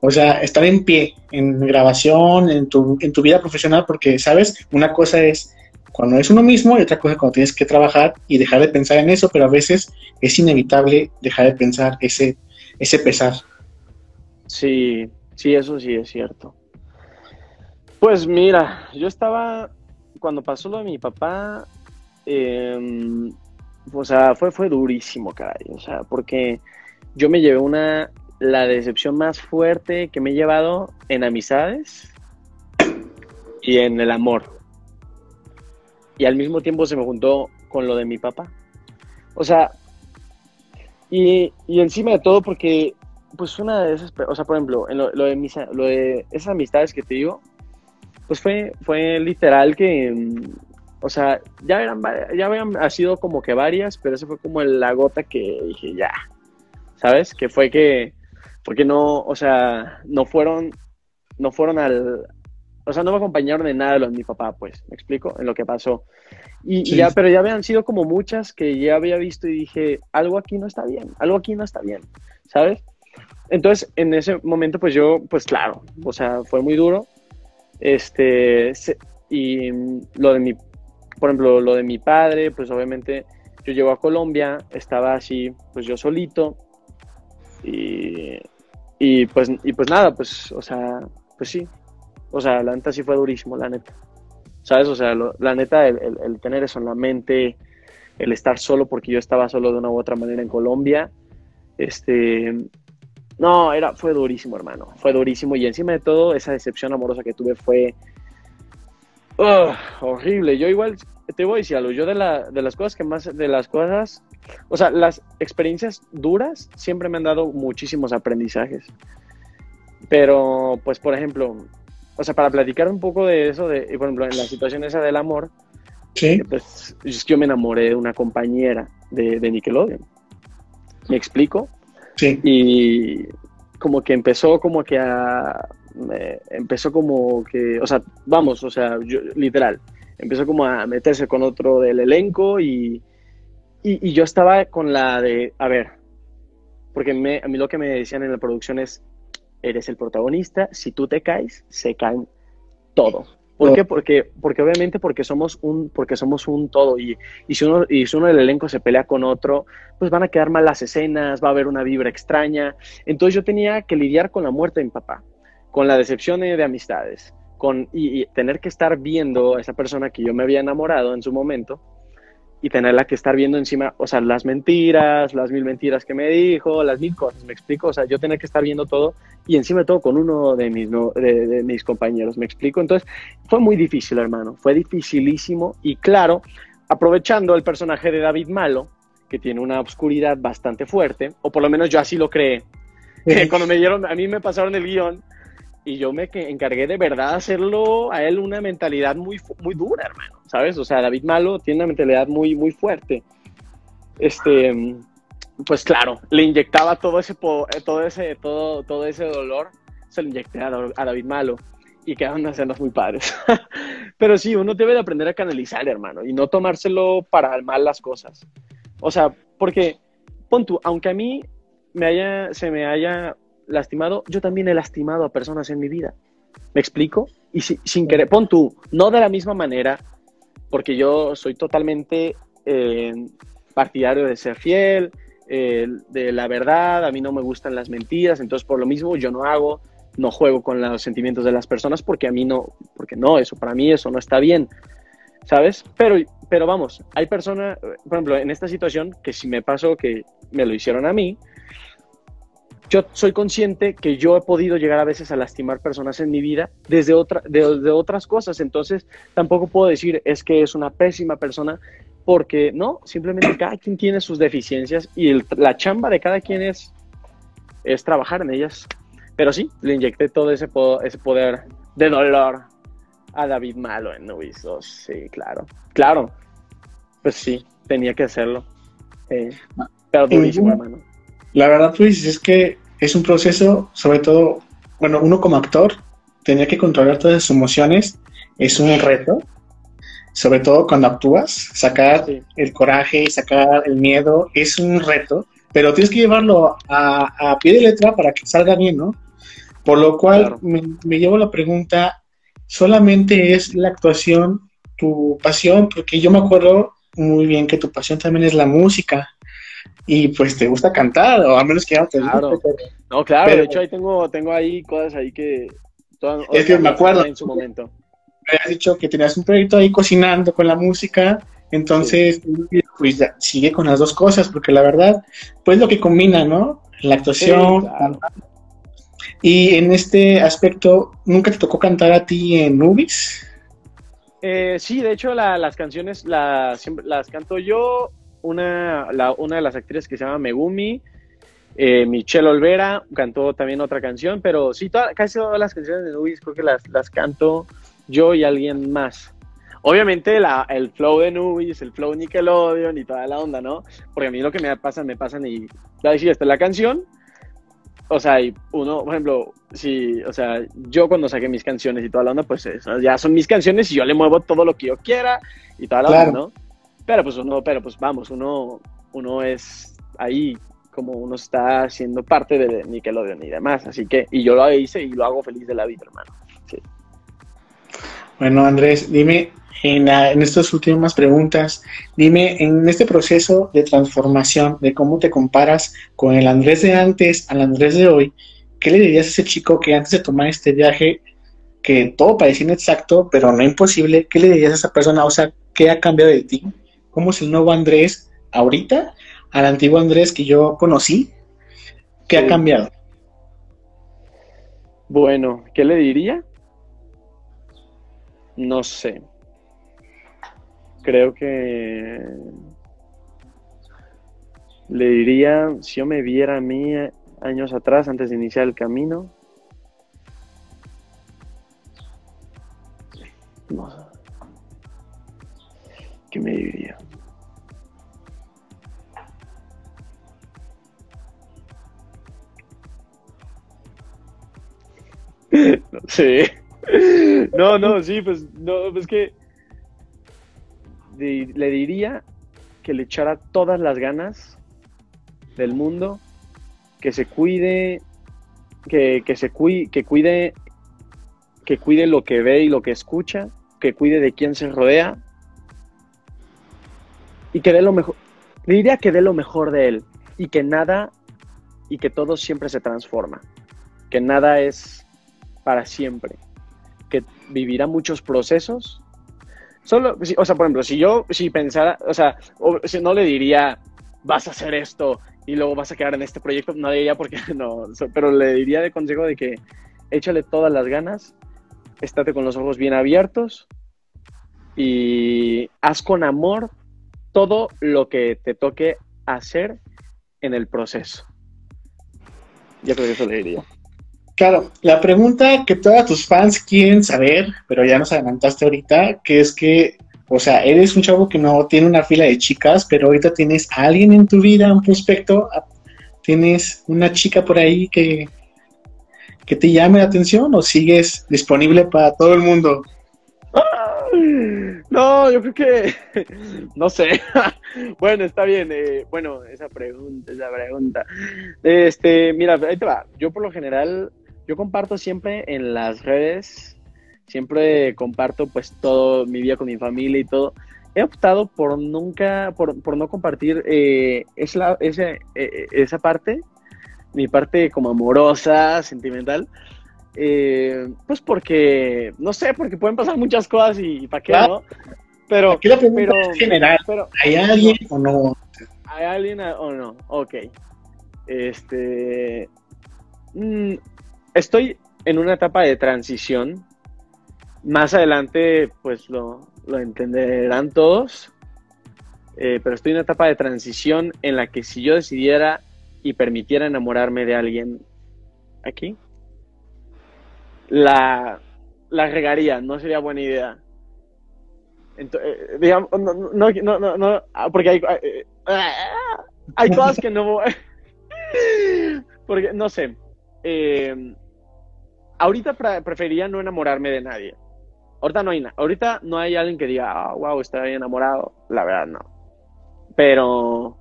o sea, estar en pie en grabación, en tu, en tu vida profesional? Porque, ¿sabes? Una cosa es cuando es uno mismo y otra cosa cuando tienes que trabajar y dejar de pensar en eso, pero a veces es inevitable dejar de pensar ese, ese pesar. Sí, sí, eso sí es cierto. Pues mira, yo estaba, cuando pasó lo de mi papá, em, o sea, fue, fue durísimo, caray, o sea, porque yo me llevé una, la decepción más fuerte que me he llevado en amistades y en el amor y al mismo tiempo se me juntó con lo de mi papá. O sea, Y, y encima de todo, porque, pues una de esas, o sea, por ejemplo, en lo, de, mis, lo de esas amistades que te digo, pues fue, fue literal que, mm, o sea, ya eran ya habían sido como que varias, pero esa fue como la gota que dije, ya, ¿sabes? Que fue que, porque no, o sea, no fueron, no fueron al, o sea, no me acompañaron en nada de lo de mi papá, pues, me explico, en lo que pasó. Y, ya, pero ya habían sido como muchas que ya había visto y dije, algo aquí no está bien, algo aquí no está bien, ¿sabes? Entonces, en ese momento, pues yo, pues claro, o sea, fue muy duro. Este, y lo de mi, por ejemplo, lo de mi padre, pues obviamente yo llego a Colombia, estaba así, pues yo solito, y, y pues, y pues nada, pues, o sea, pues sí, o sea, la neta sí fue durísimo, la neta. ¿Sabes? O sea, la neta, el, tener eso en la mente, el estar solo, porque yo estaba solo de una u otra manera en Colombia, este, no, era, fue durísimo, hermano. Fue durísimo. Y encima de todo, esa decepción amorosa que tuve fue horrible. Yo igual te voy a decir algo. Yo de, la, de las cosas que más, de las cosas, o sea, las experiencias duras siempre me han dado muchísimos aprendizajes. Pero, pues, por ejemplo, o sea, para platicar un poco de eso, de, por ejemplo, en la situación esa del amor, ¿Sí? pues yo me enamoré de una compañera de, de Nickelodeon. ¿Me explico? Sí. Y como que empezó como que a... empezó como que, o sea, vamos, o sea, literal, empezó como a meterse con otro del elenco y, y, yo estaba con la de, a ver, porque me, a mí lo que me decían en la producción es, eres el protagonista, si tú te caes, se caen todo. ¿Por qué? Porque, porque obviamente porque somos un, porque somos un todo y, y, si uno, y si uno del elenco se pelea con otro, pues van a quedar mal las escenas, va a haber una vibra extraña. Entonces yo tenía que lidiar con la muerte de mi papá, con la decepción de amistades, con, y, y tener que estar viendo a esa persona que yo me había enamorado en su momento, y tenerla que estar viendo encima, o sea, las mentiras, las mil mentiras que me dijo, las mil cosas, me explico, o sea, yo tener que estar viendo todo y encima de todo con uno de mis, de, mis compañeros, me explico. Entonces, fue muy difícil, hermano, fue dificilísimo y claro, aprovechando el personaje de David Malo, que tiene una oscuridad bastante fuerte, o por lo menos yo así lo creé. Cuando me dieron, a mí me pasaron el guion y yo me encargué de verdad hacerlo a él una mentalidad muy, muy dura, hermano, ¿sabes? O sea, David Malo tiene una mentalidad muy, muy fuerte. Este, pues claro, le inyectaba todo ese, eh, todo ese, todo, todo ese dolor, se lo inyecté a, David Malo y quedaron escenas muy padres. Pero sí, uno debe de aprender a canalizar, hermano, y no tomárselo para mal las cosas. O sea, porque, pon tú, aunque a mí me haya, se me haya lastimado, yo también he lastimado a personas en mi vida. ¿Me explico? Y sin querer, pon tú, no de la misma manera, porque yo soy totalmente eh, partidario de ser fiel, eh, de la verdad, a mí no me gustan las mentiras, entonces por lo mismo yo no hago, no juego con los sentimientos de las personas porque a mí no, porque no, eso para mí eso no está bien, ¿sabes? Pero, pero vamos, hay personas, por ejemplo, en esta situación que si me pasó que me lo hicieron a mí, yo soy consciente que yo he podido llegar a veces a lastimar personas en mi vida desde otra, de, otras cosas, entonces tampoco puedo decir es que es una pésima persona, porque no, simplemente cada quien tiene sus deficiencias y la chamba de cada quien es, es trabajar en ellas. Pero sí, le inyecté todo ese, ese poder de dolor a David Malo en Nubis 2, sí, claro, claro, pues sí, tenía que hacerlo, eh, pero durísimo, hermano. La verdad, Luis, es que es un proceso, sobre todo, bueno, uno como actor, tenía que controlar todas sus emociones, es un reto, sobre todo cuando actúas, sacar el coraje, sacar el miedo, es un reto, pero tienes que llevarlo a, pie de letra para que salga bien, ¿no? Por lo cual me, me llevo la pregunta, ¿solamente es la actuación tu pasión? Porque yo me acuerdo muy bien que tu pasión también es la música y pues te gusta cantar, o a menos que no te claro. no, claro, de hecho ahí tengo, tengo ahí cosas ahí que... es que me acuerdo. En su momento. Me has dicho que tenías un proyecto ahí cocinando con la música, entonces pues ya, sigue con las dos cosas, porque la verdad, pues lo que combina, ¿no? La actuación. Y en este aspecto, ¿nunca te tocó cantar a ti en Nubis? Eh, sí, de hecho las canciones las, las canto yo una, una de las actrices que se llama Megumi, Eh, Michelle Olvera cantó también otra canción, pero sí, casi todas las canciones de Nubis creo que las, las canto yo y alguien más. Obviamente la, el flow de Nubis, el flow Nickelodeon y toda la onda, ¿no? Porque a mí lo que me pasa, me pasan y ya decía, esta es la canción. O sea, y uno, por ejemplo, si, o sea, yo cuando saqué mis canciones y toda la onda, pues ya son mis canciones y yo le muevo todo lo que yo quiera y toda la onda, ¿no? Pero pues uno, pero pues vamos, uno, uno es ahí como uno está siendo parte de Nickelodeon y demás. Así que, y yo lo hice y lo hago feliz de la vida, hermano. Bueno, Andrés, dime en, en estas últimas preguntas, dime en este proceso de transformación, de cómo te comparas con el Andrés de antes al Andrés de hoy, ¿qué le dirías a ese chico que antes de tomar este viaje, que todo parecía inexacto, pero no imposible, ¿qué le dirías a esa persona? O sea, ¿qué ha cambiado de ti? ¿Cómo es el nuevo Andrés ahorita al antiguo Andrés que yo conocí? ¿Qué ha cambiado? Bueno, ¿qué le diría? No sé. Creo que le diría, si yo me viera a mí años atrás, antes de iniciar el camino, ¿qué me diría? no sé. No, no, sí, pues, no, pues que le diría que le echara todas las ganas del mundo, que se cuide, que, se cuide, que cuide, que cuide lo que ve y lo que escucha, que cuide de quién se rodea y que dé lo mejor. Le diría que dé lo mejor de él y que nada y que todo siempre se transforma, que nada es para siempre, que vivirá muchos procesos. Solo, o sea, por ejemplo, si yo, si pensara, o sea, si no le diría, vas a hacer esto y luego vas a quedar en este proyecto, no le diría porque no, pero le diría de consejo de que échale todas las ganas, estate con los ojos bien abiertos y haz con amor todo lo que te toque hacer en el proceso. Yo creo que eso le diría. Claro, la pregunta que todos tus fans quieren saber, pero ya nos adelantaste ahorita, que es que, o sea, eres un chavo que no tiene una fila de chicas, pero ahorita tienes a alguien en tu vida, un prospecto, tienes una chica por ahí que, que te llame la atención o sigues disponible para todo el mundo. No, yo creo que no sé. bueno, está bien. Eh, bueno, esa pregunta, esa pregunta. Este, mira, ahí te va. Yo por lo general yo comparto siempre en las redes, siempre comparto pues todo mi vida con mi familia y todo. He optado por nunca, por, por no compartir eh, esa, esa, eh, esa parte, mi parte como amorosa, sentimental. Eh, pues porque, no sé, porque pueden pasar muchas cosas y, para qué, ¿no? Pero, Aquí la pregunta es general, pero, ¿hay alguien o no? ¿Hay alguien o no? Ok. Este... Mm, estoy en una etapa de transición. Más adelante, pues lo, entenderán todos. Eh, pero estoy en una etapa de transición en la que si yo decidiera y permitiera enamorarme de alguien aquí, la, la regaría, no sería buena idea. Entonces, eh, digamos, no, no, no, no, ah, porque hay, eh, hay cosas que no... porque, no sé, eh, ahorita preferiría no enamorarme de nadie. Ahorita no hay ahorita no hay alguien que diga, wow, ah, estoy enamorado. La verdad, no. Pero,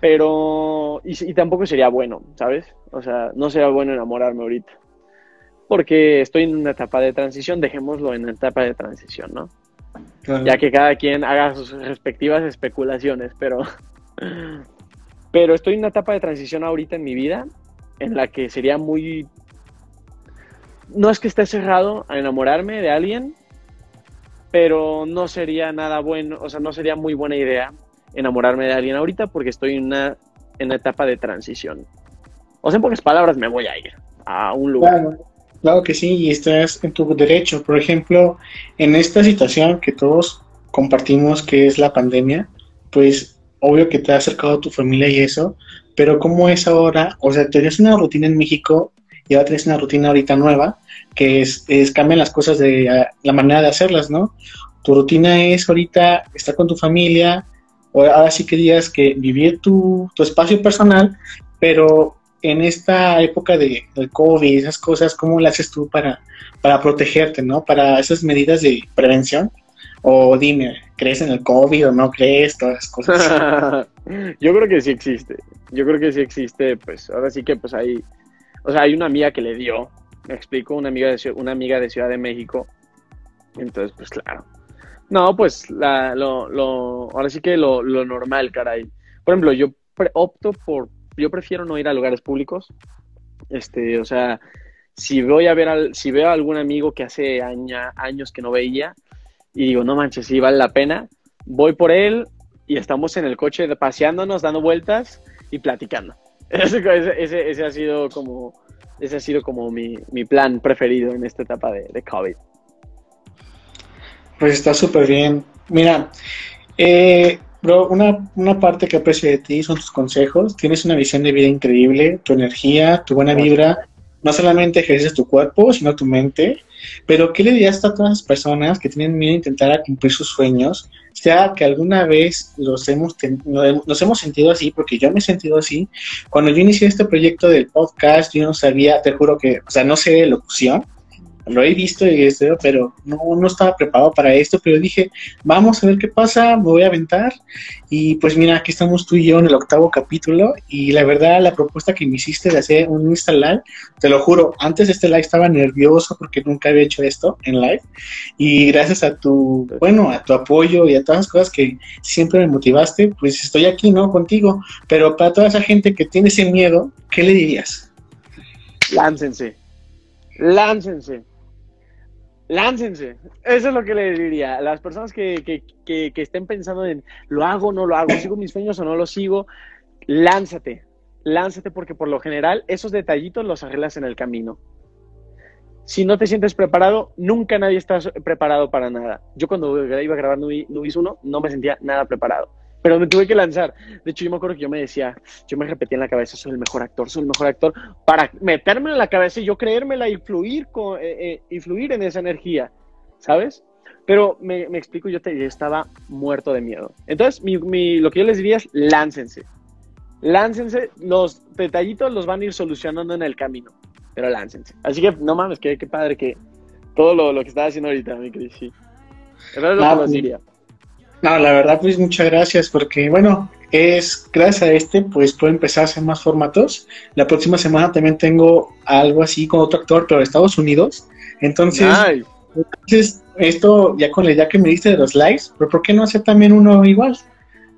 pero, y, tampoco sería bueno, ¿sabes? O sea, no sería bueno enamorarme ahorita. Porque estoy en una etapa de transición, dejémoslo en una etapa de transición, ¿no? Ya que cada quien haga sus respectivas especulaciones, pero, pero estoy en una etapa de transición ahorita en mi vida en la que sería muy no es que esté cerrado a enamorarme de alguien, pero no sería nada bueno, o sea, no sería muy buena idea enamorarme de alguien ahorita porque estoy en una, en etapa de transición. O sea, en pocas palabras, me voy a ir a un lugar. Claro, claro que sí, y estás en tu derecho. Por ejemplo, en esta situación que todos compartimos, que es la pandemia, pues obvio que te ha acercado a tu familia y eso, pero ¿cómo es ahora? O sea, tenías una rutina en México y ahora tienes una rutina ahorita nueva, que es, es las cosas de la manera de hacerlas, ¿no? Tu rutina es ahorita estar con tu familia, o ahora sí que digas que vivir tu, tu espacio personal, pero en esta época de, del COVID esas cosas, ¿cómo lo haces tú para, para protegerte, ¿no? Para esas medidas de prevención. O dime, ¿crees en el COVID o no crees? Todas las cosas. Yo creo que sí existe. Yo creo que sí existe, pues ahora sí que pues hay, o sea, hay una amiga que le dio, me explico, una amiga de, una amiga de Ciudad de México. Entonces, pues claro. No, pues la, lo, lo, ahora sí que lo, lo normal, caray. Por ejemplo, yo opto por yo prefiero no ir a lugares públicos. Este, o sea, si voy a ver al, si veo a algún amigo que hace años que no veía y digo, no manches, sí vale la pena, voy por él y estamos en el coche paseándonos, dando vueltas y platicando. Ese, ese, ha sido como, ese ha sido como mi, mi plan preferido en esta etapa de, de COVID. Pues está súper bien. Mira, eh, Bro, una, una, parte que aprecio de ti son tus consejos. Tienes una visión de vida increíble, tu energía, tu buena vibra. No solamente ejerces tu cuerpo, sino tu mente. Pero, ¿qué le dirías a todas las personas que tienen miedo a intentar cumplir sus sueños? Sea que alguna vez los hemos nos hemos sentido así, porque yo me he sentido así. Cuando yo inicié este proyecto del podcast, yo no sabía, te juro que, o sea, no sé de locución lo he visto y esto, pero no, no estaba preparado para esto, pero dije, vamos a ver qué pasa, me voy a aventar. Y pues mira, aquí estamos tú y yo en el octavo capítulo y la verdad la propuesta que me hiciste de hacer un Insta Live, te lo juro, antes de este live estaba nervioso porque nunca había hecho esto en live y gracias a tu, bueno, a tu apoyo y a todas las cosas que siempre me motivaste, pues estoy aquí, ¿no? Contigo. Pero para toda esa gente que tiene ese miedo, ¿qué le dirías? Láncense, láncense láncense. Eso es lo que le diría. Las personas que, estén pensando en lo hago o no lo hago, sigo mis sueños o no los sigo, lánzate. Lánzate porque por lo general esos detallitos los arreglas en el camino. Si no te sientes preparado, nunca nadie está preparado para nada. Yo cuando iba a grabar Nubis 1 no me sentía nada preparado pero me tuve que lanzar. De hecho, yo me acuerdo que yo me decía, yo me repetía en la cabeza, soy el mejor actor, soy el mejor actor, para meterme en la cabeza y yo creérmela y fluir, con, eh, eh, fluir en esa energía, ¿sabes? Pero me, explico, yo, te, estaba muerto de miedo. Entonces, mi, lo que yo les diría es, láncense. Láncense, los detallitos los van a ir solucionando en el camino, pero láncense. Así que, no mames, qué, qué padre que todo lo, lo que estaba haciendo ahorita, mi Cris, sí. Eso es lo que les diría. No, la verdad, pues muchas gracias, porque bueno, es gracias a este, pues puedo empezar a hacer más formatos. La próxima semana también tengo algo así con otro actor, pero de Estados Unidos. Entonces, entonces esto ya con la idea que me diste de los likes, pero ¿por qué no hacer también uno igual?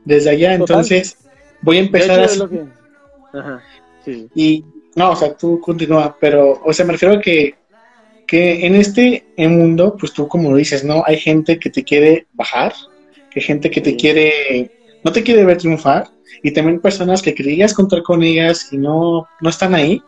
Desde allá, entonces voy a empezar a... Ajá, sí. Y no, o sea, tú continúa, pero, o sea, me refiero a que, que en este mundo, pues tú como dices, ¿no? Hay gente que te quiere bajar, que gente que te quiere, no te quiere ver triunfar, y también personas que querías contar con ellas y no, no están ahí,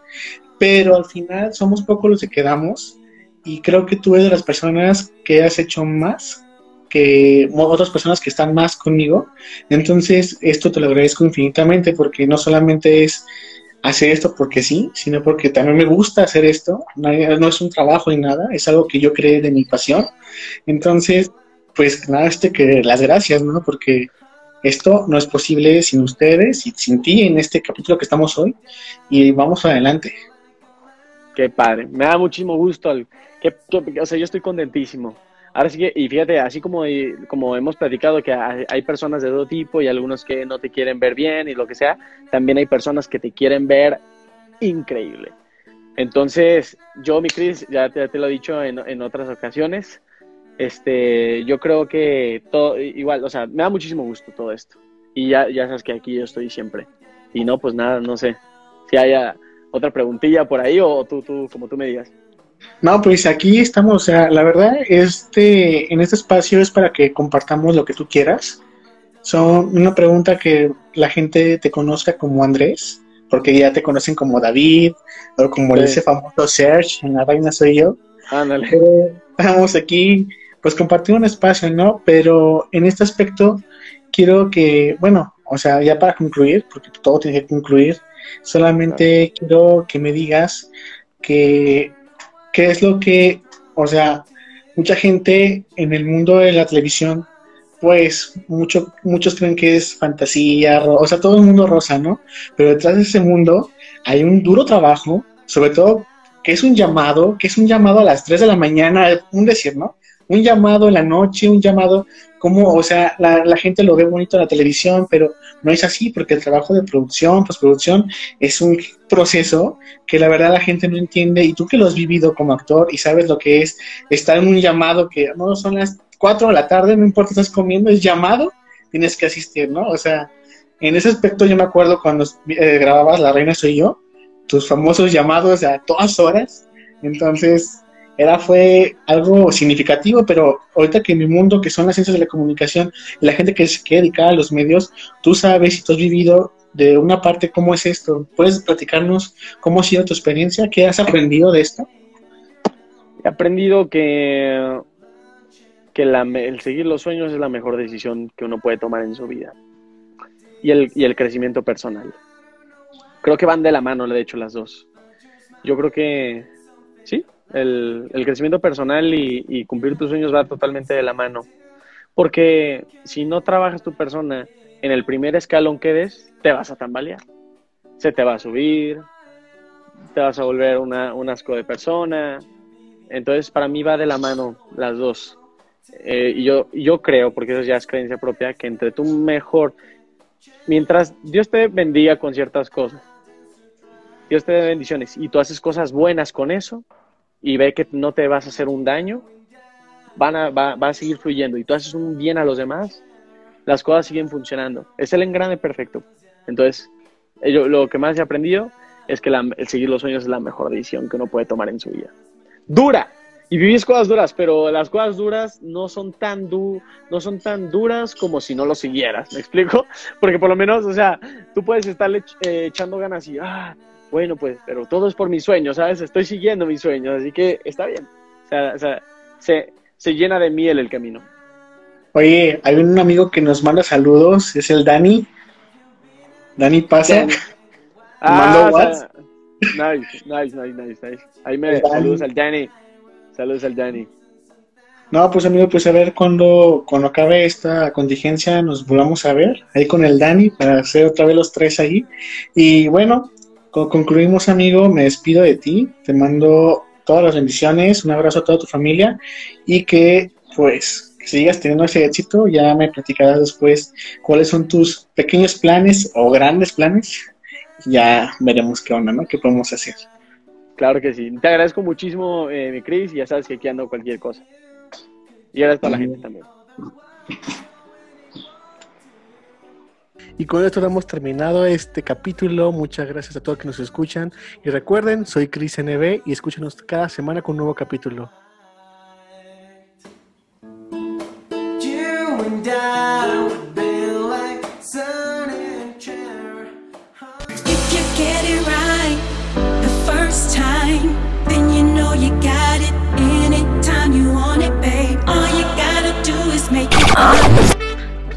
pero al final somos pocos los que quedamos, y creo que tú eres de las personas que has hecho más que otras personas que están más conmigo. Entonces, esto te lo agradezco infinitamente porque no solamente es hacer esto porque sí, sino porque también me gusta hacer esto. No, no es un trabajo ni nada, es algo que yo creé de mi pasión. Entonces, pues nada, este que las gracias, ¿no? Porque esto no es posible sin ustedes y sin ti en este capítulo que estamos hoy. Y vamos adelante. Qué padre, me da muchísimo gusto. que, o sea, yo estoy contentísimo. Ahora sí que, y fíjate, así como, como hemos platicado que hay, personas de todo tipo y algunos que no te quieren ver bien y lo que sea, también hay personas que te quieren ver increíble. Entonces, yo, mi Cris, ya te, lo he dicho en, en otras ocasiones, este, yo creo que todo, igual, o sea, me da muchísimo gusto todo esto. Y ya, ya sabes que aquí yo estoy siempre. Y no, pues nada, no sé. Si haya otra preguntilla por ahí o tú, tú, como tú me digas. No, pues aquí estamos, o sea, la verdad, este, en este espacio es para que compartamos lo que tú quieras. Son una pregunta que la gente te conozca como Andrés, porque ya te conocen como David, o como ese famoso Serge, en la vaina soy yo. Ándale. estamos aquí pues compartir un espacio, ¿no? Pero en este aspecto quiero que, bueno, o sea, ya para concluir, porque todo tiene que concluir, solamente quiero que me digas que qué es lo que, o sea, mucha gente en el mundo de la televisión, pues mucho, muchos creen que es fantasía, o sea, todo el mundo rosa, ¿no? Pero detrás de ese mundo hay un duro trabajo, sobre todo que es un llamado, que es un llamado a las 3 de la mañana, un decir, ¿no? Un llamado en la noche, un llamado como, o sea, la, gente lo ve bonito en la televisión, pero no es así, porque el trabajo de producción, postproducción, es un proceso que la verdad la gente no entiende, y tú que lo has vivido como actor y sabes lo que es estar en un llamado que no son las 4 de la tarde, no importa, estás comiendo, es llamado, tienes que asistir, ¿no? O sea, en ese aspecto yo me acuerdo cuando eh, grababas La Reina Soy Yo, tus famosos llamados a todas horas, entonces era fue algo significativo, pero ahorita que en mi mundo, que son las ciencias de la comunicación, la gente que se quiere dedicar a los medios, tú sabes y tú has vivido de una parte cómo es esto. ¿Puedes platicarnos cómo ha sido tu experiencia? ¿Qué has aprendido de esto? He aprendido que, que el seguir los sueños es la mejor decisión que uno puede tomar en su vida. Y el, y el crecimiento personal. Creo que van de la mano, de hecho, las dos. Yo creo que sí, el, crecimiento personal y, cumplir tus sueños va totalmente de la mano. Porque si no trabajas tu persona en el primer escalón que des, te vas a tambalear. Se te va a subir, te vas a volver una, un asco de persona. Entonces, para mí va de la mano las dos. Eh, y yo, yo creo, porque eso ya es creencia propia, que entre tú mejor, mientras Dios te bendiga con ciertas cosas, Dios te dé bendiciones y tú haces cosas buenas con eso, y ve que no te vas a hacer un daño, van a, va, a seguir fluyendo y tú haces un bien a los demás, las cosas siguen funcionando. Es el engrane perfecto. Entonces, yo, lo que más he aprendido es que el seguir los sueños es la mejor decisión que uno puede tomar en su vida. Dura. Y vivís cosas duras, pero las cosas duras no son tan du no son tan duras como si no lo siguieras. ¿Me explico? Porque por lo menos, o sea, tú puedes estarle eh, echando ganas y ah, bueno, pues, pero todo es por mis sueños, ¿sabes? Estoy siguiendo mis sueños, así que está bien. O sea, o sea se, se, llena de miel el camino. Oye, hay un amigo que nos manda saludos, es el Dani. Dani pasa. Ah, nice, nice, nice, nice, nice. Ahí me saludos al Dani. Saludos al Dani. No, pues amigo, pues a ver cuando, cuando acabe esta contingencia nos volvamos a ver ahí con el Dani para hacer otra vez los tres ahí. Y bueno, concluimos, amigo, me despido de ti, te mando todas las bendiciones, un abrazo a toda tu familia y que pues sigas teniendo ese éxito, ya me platicarás después cuáles son tus pequeños planes o grandes planes, ya veremos qué onda, ¿no? ¿Qué podemos hacer? Claro que sí, te agradezco muchísimo, eh, mi Cris, y ya sabes que aquí ando cualquier cosa. Y gracias a la gente también. Y con esto hemos terminado este capítulo. Muchas gracias a todos que nos escuchan. Y recuerden, soy Chris NB y escúchenos cada semana con un nuevo capítulo.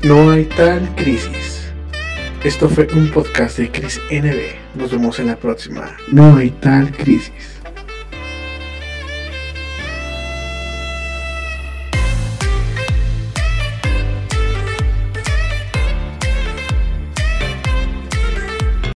No hay tal crisis. Esto fue un podcast de Cris NB. Nos vemos en la próxima. No hay tal crisis.